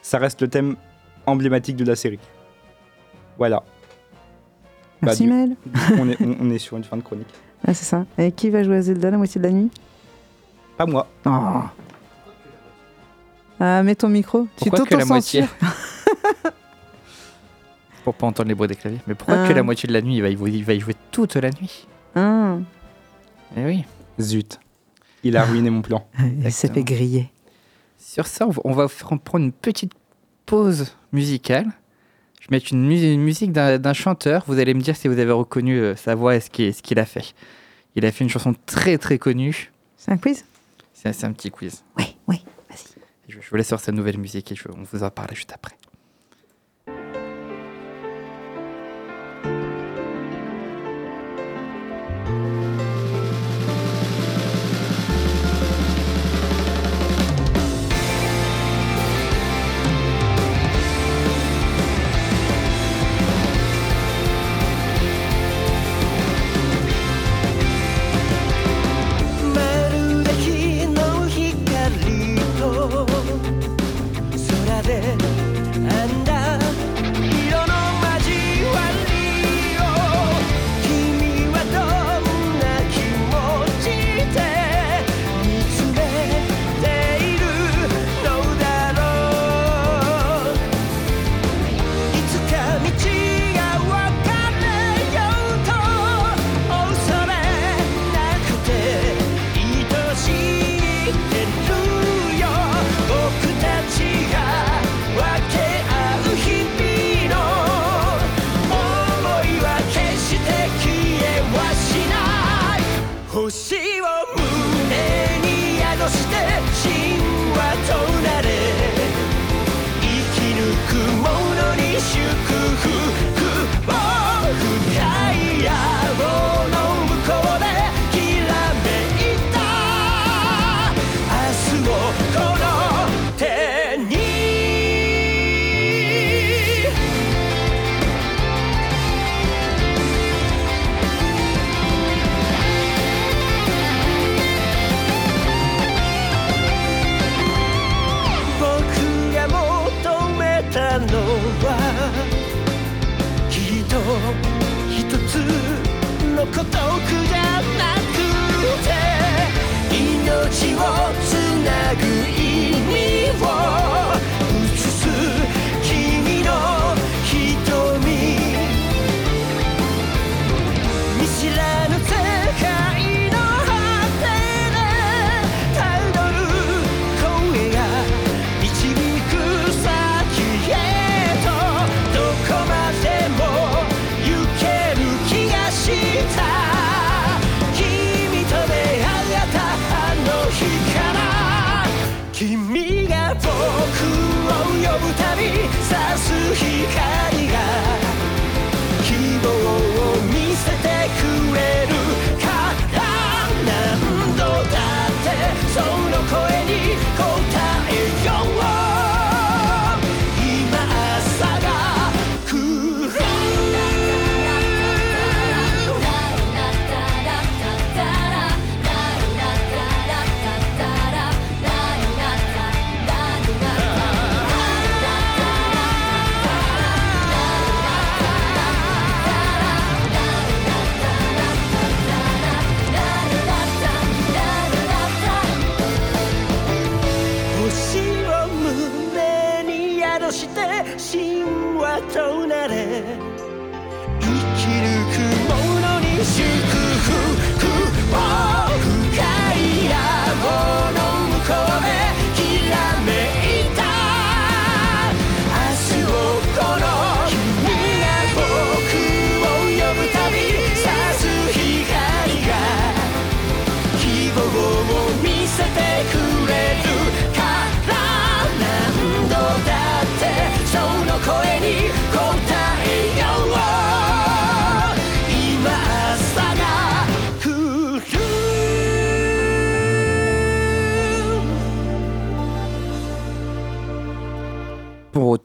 ça reste le thème emblématique de la série. Voilà, Bah, Merci, coup, on, est, on- on est sur une fin de chronique. (laughs) Ah, c'est ça. Et qui va jouer à Zelda la moitié de la nuit? Pas moi. Oh. Ah, mets ton micro. Pourquoi tu que la moitié? t'auto-censures. (laughs) Pour pas entendre les bruits des claviers. Mais pourquoi Ah. que la moitié de la nuit il va, y- il va y jouer toute la nuit Ah, Eh oui. Zut. Il a ruiné mon plan. (laughs) il s'est fait griller. Sur ça, on va, prendre une petite pause musicale. Je vais mettre une, mu- une musique d'un chanteur. Vous allez me dire si vous avez reconnu euh, sa voix et ce qu'il a fait. Il a fait une chanson très très connue. C'est un quiz? C'est c'est un petit quiz. Oui, oui, vas-y. Je, je vous laisse sur sa nouvelle musique et je- on vous en parle juste après.「星を胸に宿して神話となれ。生き抜く者に祝福をつなぐ意味を。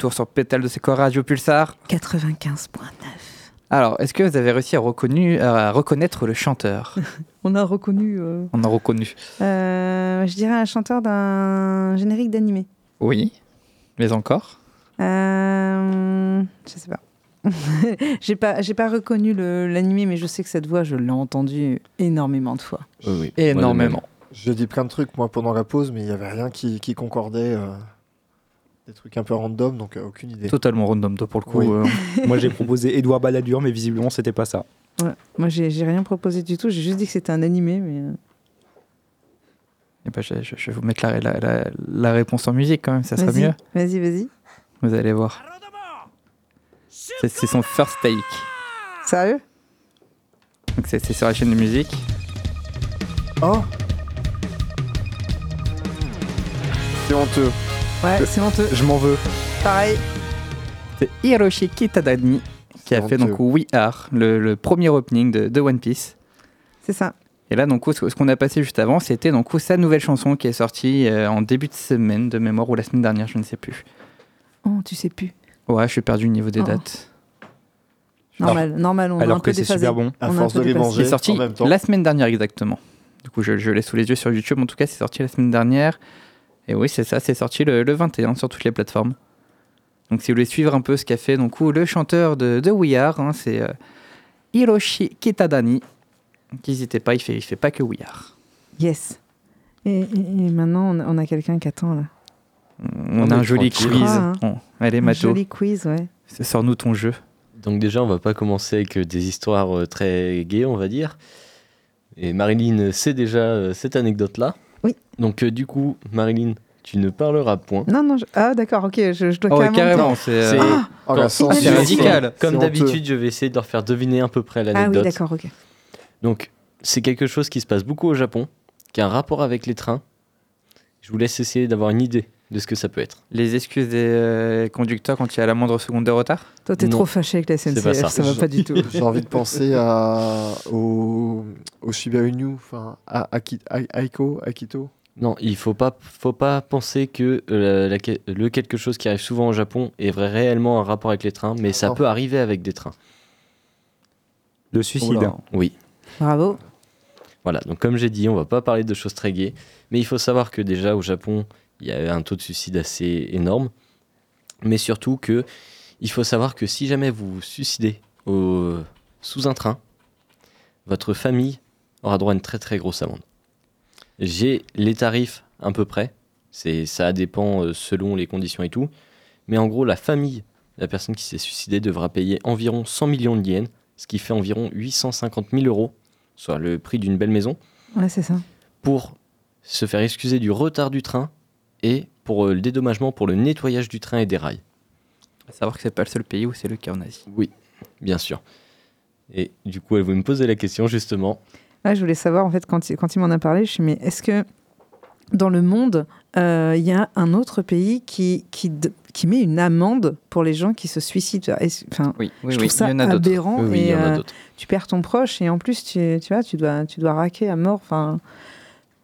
Retour sur Pétale de Sequoia Radio Pulsar. 95.9. Alors, est-ce que vous avez réussi à, reconnu, à reconnaître le chanteur? (laughs) On a reconnu. euh, On a reconnu. euh, je dirais un chanteur d'un générique d'animé. Oui, mais encore? Euh, je sais pas. (laughs) j'ai pas, j'ai pas reconnu l'animé, mais je sais que cette voix, je l'ai entendue énormément de fois. Oui, oui. Énormément. J'ai dit plein de trucs moi pendant la pause, mais il y avait rien qui, qui concordait. euh, des trucs un peu random, donc euh, aucune idée. Totalement random, toi, pour le coup. Oui. euh, (laughs) Moi, j'ai proposé Édouard Balladur, mais visiblement, c'était pas ça. Ouais. Moi, j'ai, j'ai rien proposé du tout. J'ai juste dit que c'était un animé, mais. euh, eh ben, je, je- je vais vous mettre la, la- la- la réponse en musique quand même, ça sera vas-y, mieux. Vas-y, vas-y. Vous allez voir. C'est c'est son first take. Sérieux? Donc c'est c'est sur la chaîne de musique. Oh C'est honteux. Ouais, c'est honteux. Je m'en veux. Pareil. C'est Hiroshi Kitadani qui a fait donc We Are, le, le premier opening de, de One Piece. C'est ça. Et là, donc, ce ce qu'on a passé juste avant, c'était donc sa nouvelle chanson qui est sortie euh, en début de semaine de mémoire ou la semaine dernière, je ne sais plus. Oh, tu sais plus. Ouais, je suis perdu au niveau des Oh. dates. Normal, normal. On a un Alors peu que c'est super bon. À On a un force peu de les manger est sorti en même temps. la semaine dernière exactement. Du coup, je, je l'ai sous les yeux sur YouTube. En tout cas, c'est sorti la semaine dernière. Et oui, c'est ça, c'est sorti le, le 21 sur toutes les plateformes. Donc, si vous voulez suivre un peu ce qu'a fait donc, le chanteur de, de We Are, hein, c'est euh, Hiroshi Kitadani. Donc, N'hésitez pas, il fait, il fait pas que We Are. Yes. Et, et- et maintenant, on a, on a quelqu'un qui attend là. On, On a un joli quiz. Crois, hein. Bon, allez, Un Mato, joli quiz, ouais. sors-nous ton jeu. Donc déjà, on va pas commencer avec euh, des histoires euh, très gaies, on va dire. Et Marilyn sait déjà euh, cette anecdote-là. Oui. Donc euh, du coup, Marilyn, tu ne parleras point. Non, non. je- Ah, d'accord, ok. Je, je dois Oh, carrément. carrément, c'est C'est- euh, Oh, la censure. c'est radical. Comme d'habitude, je vais essayer de leur faire deviner à peu près Ah oui, l'anecdote. d'accord, ok. Donc, c'est quelque chose qui se passe beaucoup au Japon, qui a un rapport avec les trains. Je vous laisse essayer d'avoir une idée de ce que ça peut être. les excuses des euh, conducteurs quand il y a la moindre seconde de retard? Toi, t'es trop fâché avec la SNCF. pas Ça. ça. va pas du tout. J'ai envie de penser à, au, au Shiba Inu, enfin, à Aki- A- Aiko, Akito. Non, il faut pas, faut pas penser que euh, la- la- le quelque chose qui arrive souvent au Japon est vrai- réellement un rapport avec les trains, mais ça Oh. peut arriver avec des trains. Le suicide. Oula. Oui. Bravo. Voilà, donc comme j'ai dit, on va pas parler de choses très gaies, mais il faut savoir que déjà au Japon, il y a un taux de suicide assez énorme, mais surtout que il faut savoir que si jamais vous vous suicidez au- sous un train, votre famille aura droit à une très très grosse amende. J'ai les tarifs à peu près, c'est ça dépend euh, selon les conditions et tout, mais en gros la famille la personne qui s'est suicidée devra payer environ 100 millions de yens, ce qui fait environ 850 000 euros, soit le prix d'une belle maison, Ouais, c'est ça. pour se faire excuser du retard du train et pour euh, le dédommagement pour le nettoyage du train et des rails. À savoir que c'est pas le seul pays où c'est le cas en Asie. Oui, bien sûr. Et du coup, voulait me poser la question justement. Ouais, je voulais savoir, en fait, quand il, quand il m'en a parlé, je me suis dit, mais est-ce que dans le monde, euh, il y a un autre pays qui, qui, qui met une amende pour les gens qui se suicident? Est-ce- Enfin, Oui, oui, je oui. trouve ça il y en a d'autres. aberrant. Oui, oui, il et, y en a euh, tu perds ton proche et en plus, tu, tu vois, tu dois, tu dois raquer à mort. Enfin,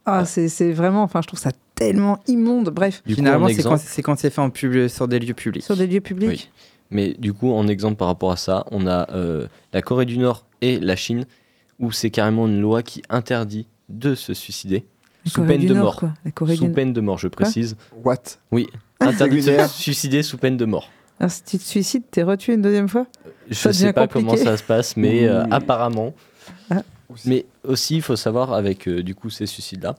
ah, c'est c'est vraiment, enfin, je trouve ça tellement immonde. Bref, Du Finalement, en c'est quand exemple, c'est quand c'est fait en pub, sur des lieux publics. sur des lieux publics. Oui. mais du coup, en exemple par rapport à ça, on a euh, la Corée du Nord et la Chine, où c'est carrément une loi qui interdit de se suicider La sous Corée peine de Nord, mort. quoi. La Corée Sous du peine de mort, je précise. What? Interdit de se suicider sous peine de mort. Alors, si tu te suicides, t'es retué une deuxième fois? Je Ça sais pas comment ça se passe, mais euh, apparemment. Ah. Mais aussi, il faut savoir avec euh, du coup ces suicides-là,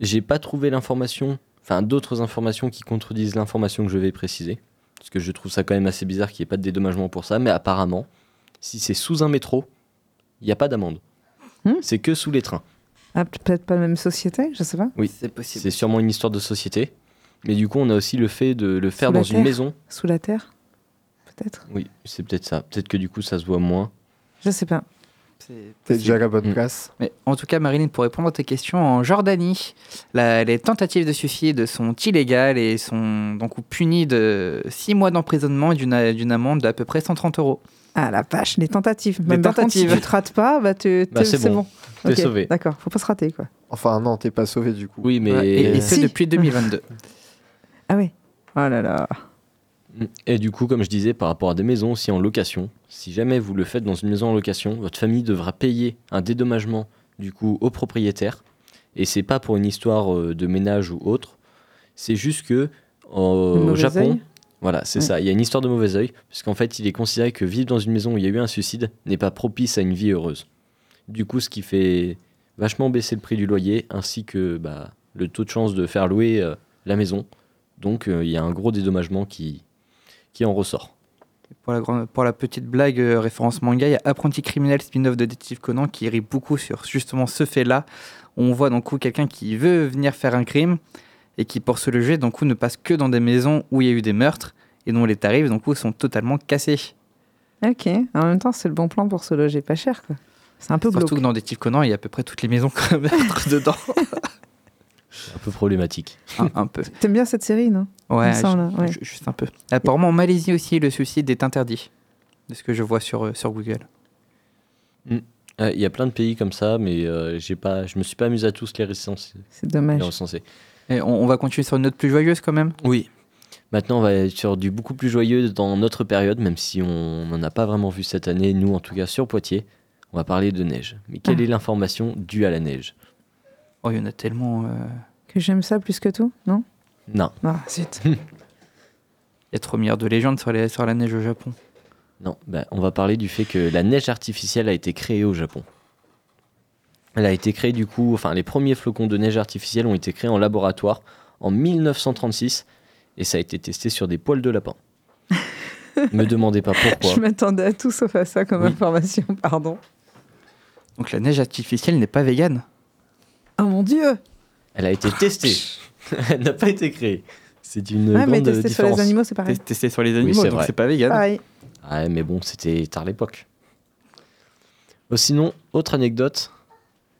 j'ai pas trouvé l'information, enfin d'autres informations qui contredisent l'information que je vais préciser, parce que je trouve ça quand même assez bizarre qu'il n'y ait pas de dédommagement pour ça. Mais apparemment, si c'est sous un métro, il n'y a pas d'amende. Hmm. C'est que sous les trains. Ah, peut-être pas la même société, je sais pas. Oui. c'est possible. C'est sûrement une histoire de société. Mais du coup, on a aussi le fait de le faire Sous dans une terre maison. Sous la terre Peut-être Oui, c'est peut-être ça. Peut-être que du coup, ça se voit moins. Je sais pas. C'est déjà à la bonne Mm. place. Mais en tout cas, Marilyn, pour répondre à tes questions, en Jordanie, la- les tentatives de suicide sont illégales et sont donc punies de 6 mois d'emprisonnement et d'une amende d'à peu près 130 euros. Ah la vache, les tentatives. Les Même par contre, si tentatives. tu te rates pas, bah, tu, Bah, c'est c'est bon. bon. T'es sauvé. D'accord, faut pas se rater quoi. Enfin, non, t'es pas sauvé du coup. Oui, mais. Ouais, et, et ce Si. depuis 2022. (laughs) Ah oui. Oh là là. Et du coup, comme je disais, par rapport à des maisons aussi en location, si jamais vous le faites dans une maison en location, votre famille devra payer un dédommagement du coup au propriétaire. Et c'est pas pour une histoire euh, de ménage ou autre. C'est juste que au Japon, voilà, c'est Ouais. ça. Il y a une histoire de mauvais œil, puisqu'en fait, il est considéré que vivre dans une maison où il y a eu un suicide n'est pas propice à une vie heureuse. Du coup, ce qui fait vachement baisser le prix du loyer, ainsi que bah, le taux de chance de faire louer euh, la maison. Donc, euh, il y a un gros dédommagement qui, qui en ressort. Pour la, grande, pour la petite blague, euh, référence manga, il y a Apprenti criminel spin-off de Détective Conan qui rit beaucoup sur justement ce fait-là. On voit donc coup quelqu'un qui veut venir faire un crime et qui, pour se loger, donc coup, ne passe que dans des maisons où il y a eu des meurtres et dont les tarifs donc coup, sont totalement cassés. Ok. En même temps, c'est le bon plan pour se loger pas cher quoi. C'est un peu Surtout glauque. que dans Détective Conan, il y a à peu près toutes les maisons (laughs) qui ont un meurtre dedans. (laughs) Un peu problématique. un, un peu. (laughs) T'aimes bien cette série, non? Ouais, juste un peu. Apparemment, en Malaisie aussi, le suicide est interdit. De ce que je vois sur, euh, sur Google. Euh, Il y a plein de pays comme ça, mais euh, j'ai pas, je me suis pas amusé à tous les recenser. C'est les dommage. recenser. Et on, on va continuer sur une note plus joyeuse quand même? Oui. Maintenant, on va être sur du beaucoup plus joyeux dans notre période, même si on n'en a pas vraiment vu cette année, nous en tout cas sur Poitiers. On va parler de neige. Mais quelle Ah. est l'information due à la neige? Oh, il y en a tellement. euh, Que j'aime ça plus que tout, non? Non, Ah, zut. Il y a trop milliards de légendes sur, les, sur la neige au Japon. non. Ben, on va parler du fait que la neige artificielle a été créée au Japon. Elle a été créée du coup, enfin les premiers flocons de neige artificielle ont été créés en laboratoire en 1936 et ça a été testé sur des poils de lapin. (laughs) Me demandez pas pourquoi. Je m'attendais à tout sauf à ça comme Oui. information, pardon. Donc la neige artificielle n'est pas végane. Oh mon dieu Elle a été testée. (laughs) Elle n'a pas été créée. C'est une Ouais, mais grande tester sur les différence. animaux, c'est pareil. Test- Testé sur les animaux, c'est donc vrai. c'est pas. Pareil. Ouais, mais bon, c'était tard l'époque. Oh, sinon, autre anecdote,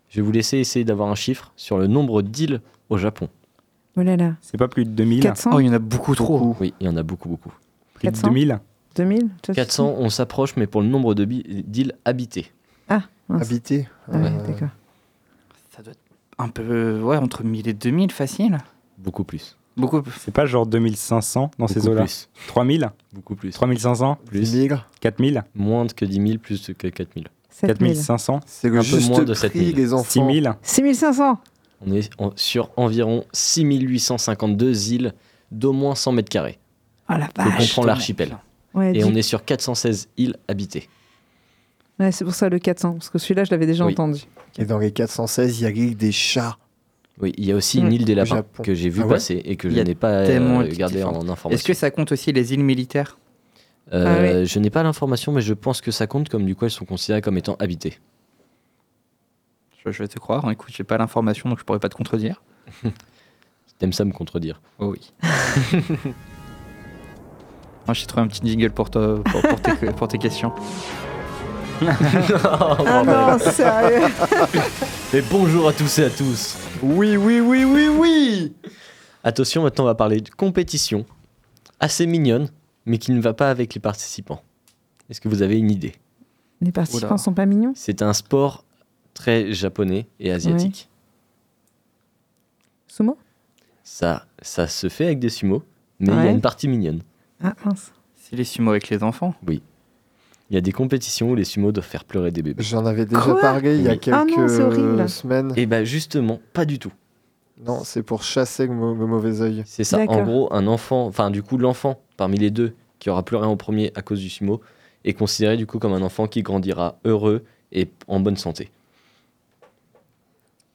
je vais vous laisser essayer d'avoir un chiffre sur le nombre d'îles au Japon. Oh là là. C'est pas plus de 2000 400 Oh, il y en a beaucoup trop. Oui, il y en a beaucoup, beaucoup. Plus de 400 2000 2000 toi, 400, on s'approche, mais pour le nombre de d'îles habitées. Ah, mince. Habité. Ah ouais, euh, d'accord. Ça doit être un peu. Ouais, entre 1000 et 2000, facile. Beaucoup plus. Beaucoup. C'est pas genre 2500 dans ces eaux-là plus. 3000 Beaucoup plus. 3500 Plus. 10 000. 4000 Moins que 10 000, plus que 4 000. 7000. 4500 C'est le Un peu juste moins de prix, 7000. les enfants. 6000 6500 On est en- sur environ 6852 îles d'au moins 100 mètres carrés. Oh la Que vache comprend l'archipel. Ouais, Et dis- on est sur 416 îles habitées. Ouais, c'est pour ça le 400, parce que celui-là, je l'avais déjà Oui. entendu. Et dans les 416, il y a des chats. Oui, il y a aussi une Mm. île des lapins Japon. que j'ai vu Ah ouais passer et que je n'ai pas tellement euh, gardé différents. en information. Est-ce que ça compte aussi les îles militaires? Euh, Ah Je n'ai pas l'information, mais je pense que ça compte comme du coup elles sont considérées comme étant habitées. je, je vais te croire. Écoute, j'ai pas l'information, donc je pourrais pas te contredire. (laughs) T'aimes ça me contredire Oh oui. (laughs) Moi, j'ai trouvé un petit jingle pour, toi, pour, pour tes, (laughs) pour tes questions. (laughs) Ah non, sérieux (laughs) Et bonjour à tous et à tous. Oui, oui, oui, oui, oui Attention, maintenant on va parler de compétition assez mignonne, mais qui ne va pas avec les participants. Est-ce que vous avez une idée? Les participants Oula. sont pas mignons? C'est un sport très japonais et asiatique. Sumo? Ça, ça se fait avec des sumo, mais il y a une partie mignonne. Ah mince. C'est les sumo avec les enfants? Il y a des compétitions où les sumo doivent faire pleurer des bébés. J'en avais déjà Quoi parlé il y a quelques Ah non, horrible. semaines. Et bah justement, pas du tout. Non, c'est pour chasser le, mau- le mauvais œil. C'est ça. En gros, un enfant, enfin du coup l'enfant parmi les deux qui aura pleuré en premier à cause du sumo est considéré du coup comme un enfant qui grandira heureux et en bonne santé.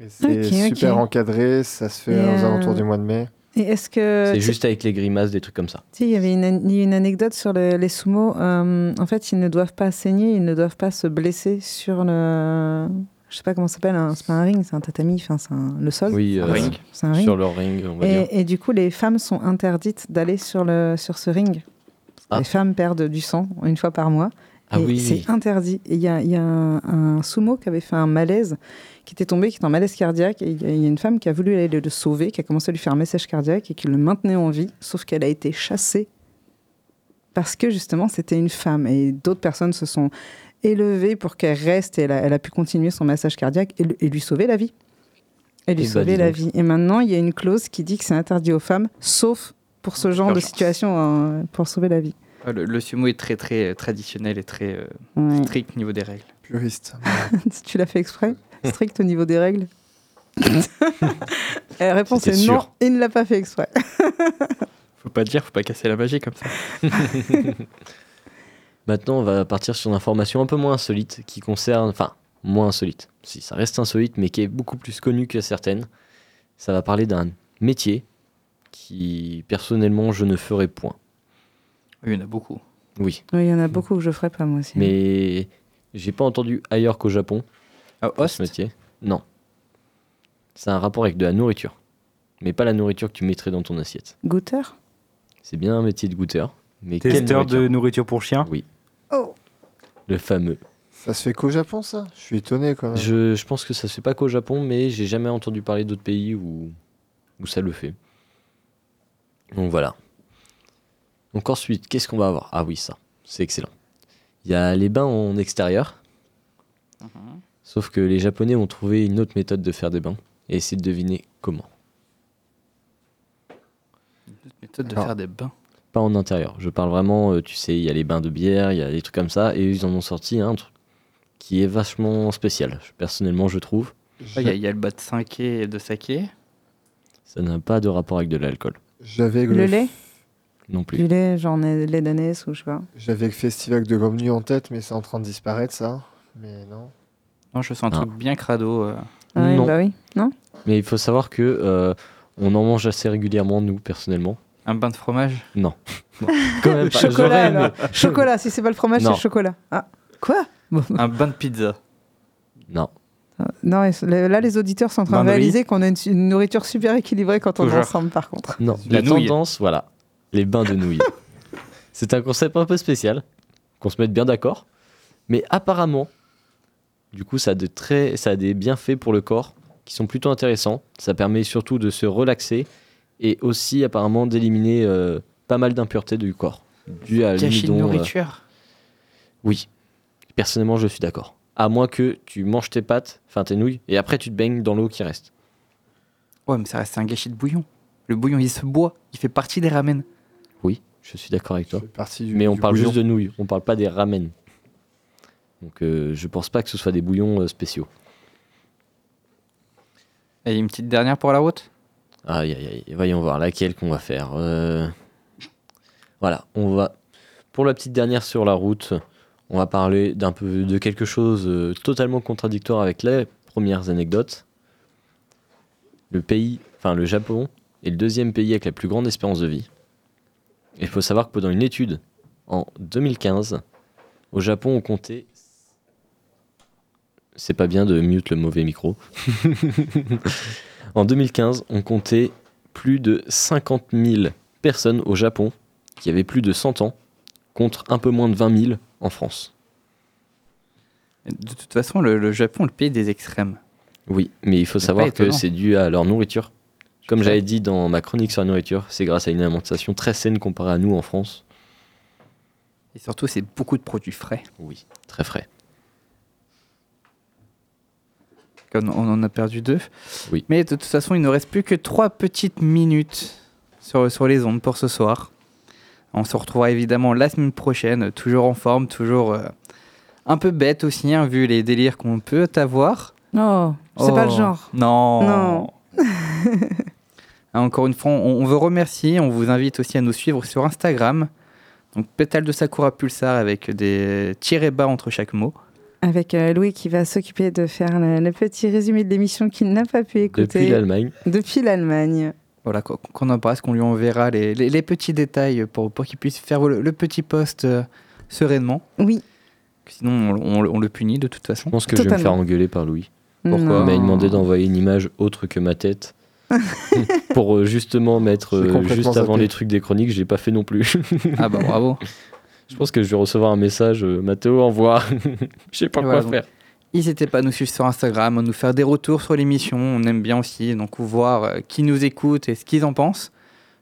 C'est super encadré, ça se fait Et, aux euh, alentours du mois de mai. Et est-ce que. C'est juste avec les grimaces, des trucs comme ça. Sais, il y avait une, une anecdote sur le- les sumo. euh, en fait, ils ne doivent pas saigner, ils ne doivent pas se blesser sur le. Je sais pas comment ça s'appelle, c'est pas un ring, c'est un tatami, enfin, c'est un- le sol. Oui, euh, ring. C'est un ring. sur leur ring, on va dire. Et, et du coup, les femmes sont interdites d'aller sur, le, sur ce ring. Ah. Les femmes perdent du sang une fois par mois. Ah et oui, C'est interdit. Et il y a, y a un, un sumo qui avait fait un malaise, qui était tombé, qui était en malaise cardiaque. Et il y, a- il y a une femme qui a voulu aller le, sauver, qui a commencé à lui faire un message cardiaque et qui le maintenait en vie, sauf qu'elle a été chassée parce que justement c'était une femme. Et d'autres personnes se sont élevées pour qu'elle reste et elle a, elle a pu continuer son massage cardiaque et, le- et lui sauver la vie. Et lui Eh bah, sauver la vie. Et maintenant, il y a une clause qui dit que c'est interdit aux femmes, sauf pour ce genre de situation, euh, pour sauver la vie. Ah, Le, le sumo est très très euh, traditionnel et très euh, Ouais. strict au niveau des règles. Puriste. (laughs) tu l'as fait exprès? Strict au niveau des règles (laughs) La réponse C'était est non, il ne l'a pas fait exprès. (laughs) Faut pas dire, faut pas casser la magie comme ça. (laughs) Maintenant, on va partir sur une information un peu moins insolite qui concerne. Enfin, moins insolite. Si, ça reste insolite, mais qui est beaucoup plus connu que certaines. Ça va parler d'un métier qui, personnellement, je ne ferai point. Il y en a beaucoup. Oui, Oui, il y en a beaucoup que je ferais pas moi aussi. mais j'ai pas entendu ailleurs qu'au Japon Ah, host ce métier. Non. C'est un rapport avec de la nourriture. Mais pas la nourriture que tu mettrais dans ton assiette. Goûteur? C'est bien un métier de goûteur. Mais Testeur nourriture de nourriture? pour chien? Oui, Oh le fameux. Ça se fait qu'au Japon, ça? Je suis étonné quand même. Je, je pense que ça se fait pas qu'au Japon, mais j'ai jamais entendu parler d'autres pays où, où ça le fait. Donc voilà. Donc ensuite, qu'est-ce qu'on va avoir? Ah oui, ça, c'est excellent. Il y a les bains en extérieur, sauf que les Japonais ont trouvé une autre méthode de faire des bains, et essayer de deviner comment. Une méthode de Alors. faire des bains. Pas en intérieur. Je parle vraiment, euh, tu sais, il y a les bains de bière, il y a des trucs comme ça, et ils en ont sorti un truc qui est vachement spécial. Personnellement, je trouve. Il y, a- il y a le bas de saké et de saké. Ça n'a pas de rapport avec de l'alcool J'avais Le le, lait non plus. Du lait, genre lait d'ânesse ou je sais pas. j'avais le festival de Gomnu en tête, mais c'est en train de disparaître, ça. Mais non. Non, je sens un Ah. truc bien crado. euh. Ah oui, Non. bah oui. Non Mais il faut savoir que euh, on en mange assez régulièrement, nous, personnellement. Un bain de fromage? Non. (laughs) Quand même pas. Chocolat J'aurais alors. aimé. Chocolat, si c'est pas le fromage, c'est Non. le chocolat. Ah, quoi? (laughs) Un bain de pizza. Non. Non, et là, les auditeurs sont en train de Bain de riz. réaliser qu'on a une, une nourriture super équilibrée quand on est Toujours. ensemble, par contre. Non. La tendance, voilà. Les bains de nouilles. (laughs) C'est un concept un peu spécial. Qu'on se mette bien d'accord. Mais apparemment, du coup, ça a, de très, ça a des bienfaits pour le corps qui sont plutôt intéressants. Ça permet surtout de se relaxer et aussi apparemment d'éliminer euh, pas mal d'impuretés du corps. Dû à Gâchis de euh, nourriture. Oui, personnellement, je suis d'accord. À moins que tu manges tes pâtes, enfin tes nouilles, et après tu te baignes dans l'eau qui reste. Ouais, mais ça reste un gâchis de bouillon. Le bouillon, il se boit. Il fait partie des ramen. Oui, je suis d'accord avec toi. Mais on parle bouillon. juste de nouilles, on parle pas des ramen. Donc euh, je pense pas que ce soit des bouillons euh, spéciaux. Et une petite dernière pour la route? Aïe aïe aïe, voyons voir laquelle qu'on va faire. Euh, Voilà, on va. Pour la petite dernière sur la route, On va parler d'un peu de quelque chose euh, totalement contradictoire avec les premières anecdotes. Le pays, enfin le Japon, est le deuxième pays avec la plus grande espérance de vie. Et il faut savoir que pendant une étude en 2015, au Japon, on comptait. C'est pas bien de mute le mauvais micro. (laughs) en 2015, on comptait plus de 50 000 personnes au Japon qui avaient plus de 100 ans, contre un peu moins de 20 000 en France. De toute façon, le, le Japon, le pays des extrêmes. Oui, mais il faut savoir que c'est dû à leur nourriture. Comme j'avais dit dans ma chronique sur la nourriture, c'est grâce à une alimentation très saine comparée à nous en France. Et surtout, c'est beaucoup de produits frais. Oui, très frais. On, on en a perdu deux. Oui. Mais de toute façon, il ne reste plus que trois petites minutes sur, sur les ondes pour ce soir. On se retrouvera évidemment la semaine prochaine, toujours en forme, toujours euh, un peu bête aussi, hein, vu les délires qu'on peut avoir. Oh, c'est pas le Oh, genre. Non. Non. (laughs) Encore une fois, on, on veut remercier. On vous invite aussi à nous suivre sur Instagram. Donc, pétale de Sakura Pulsar avec des tirés bas entre chaque mot. Avec euh, Louis qui va s'occuper de faire le, le petit résumé de l'émission qu'il n'a pas pu écouter Depuis l'Allemagne. depuis l'Allemagne. Voilà, qu'on embrasse, qu'on lui enverra les, les- les petits détails pour, pour qu'il puisse faire le, le petit post euh, sereinement. Oui. Sinon, on, on- on le punit de toute façon. Je pense que je vais me faire engueuler par Louis. Pourquoi. Il m'a demandé d'envoyer une image autre que ma tête. (laughs) pour euh, justement mettre J'ai euh, juste avant les trucs des chroniques, je l'ai pas fait non plus. Ah bah bravo. (laughs) je pense que je vais recevoir un message euh, Mathéo, envoie. (laughs) je sais pas quoi voilà, donc, faire. N'hésitez pas à nous suivre sur Instagram, à nous faire des retours sur l'émission. On aime bien aussi donc voir euh, qui nous écoute et ce qu'ils en pensent.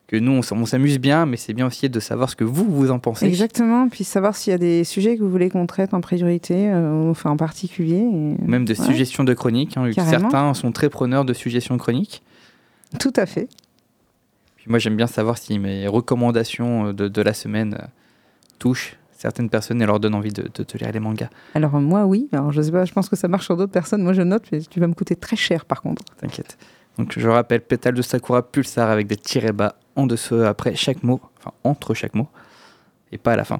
Que nous, on s'amuse bien, mais c'est bien aussi de savoir ce que vous, vous en pensez. Exactement, puis savoir s'il y a des sujets que vous voulez qu'on traite en priorité, euh, enfin en particulier. et- Même de Ouais. suggestions de chroniques. hein, vu que Carrément. certains sont très preneurs de suggestions de chroniques. Tout à fait. Puis moi, j'aime bien savoir si mes recommandations euh, de, de la semaine touchent certaines personnes et leur donnent envie de, de, de lire les mangas. Alors moi, oui. Alors je sais pas, je pense que ça marche sur d'autres personnes. Moi, je note, mais tu vas me coûter très cher par contre. T'inquiète. Donc je rappelle, pétale de Sakura Pulsar avec des tirets bas en dessous après chaque mot, enfin entre chaque mot, et pas à la fin.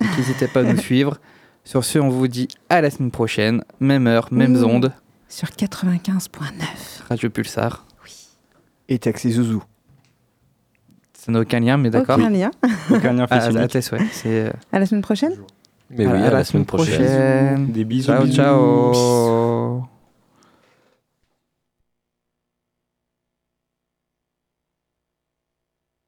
Donc, N'hésitez pas à nous (laughs) suivre. Sur ce, on vous dit à la semaine prochaine, même heure, mêmes Oui. ondes, Sur 95.9. Radio Pulsar. Et Taxi Zouzou. Ça n'a aucun lien, mais d'accord. Aucun lien. Aucun lien fils (laughs) à unique. tes souhaits. C'est euh, À la semaine prochaine. Mais oui, à, la semaine prochaine. Des bisous. Ciao, bisous. ciao.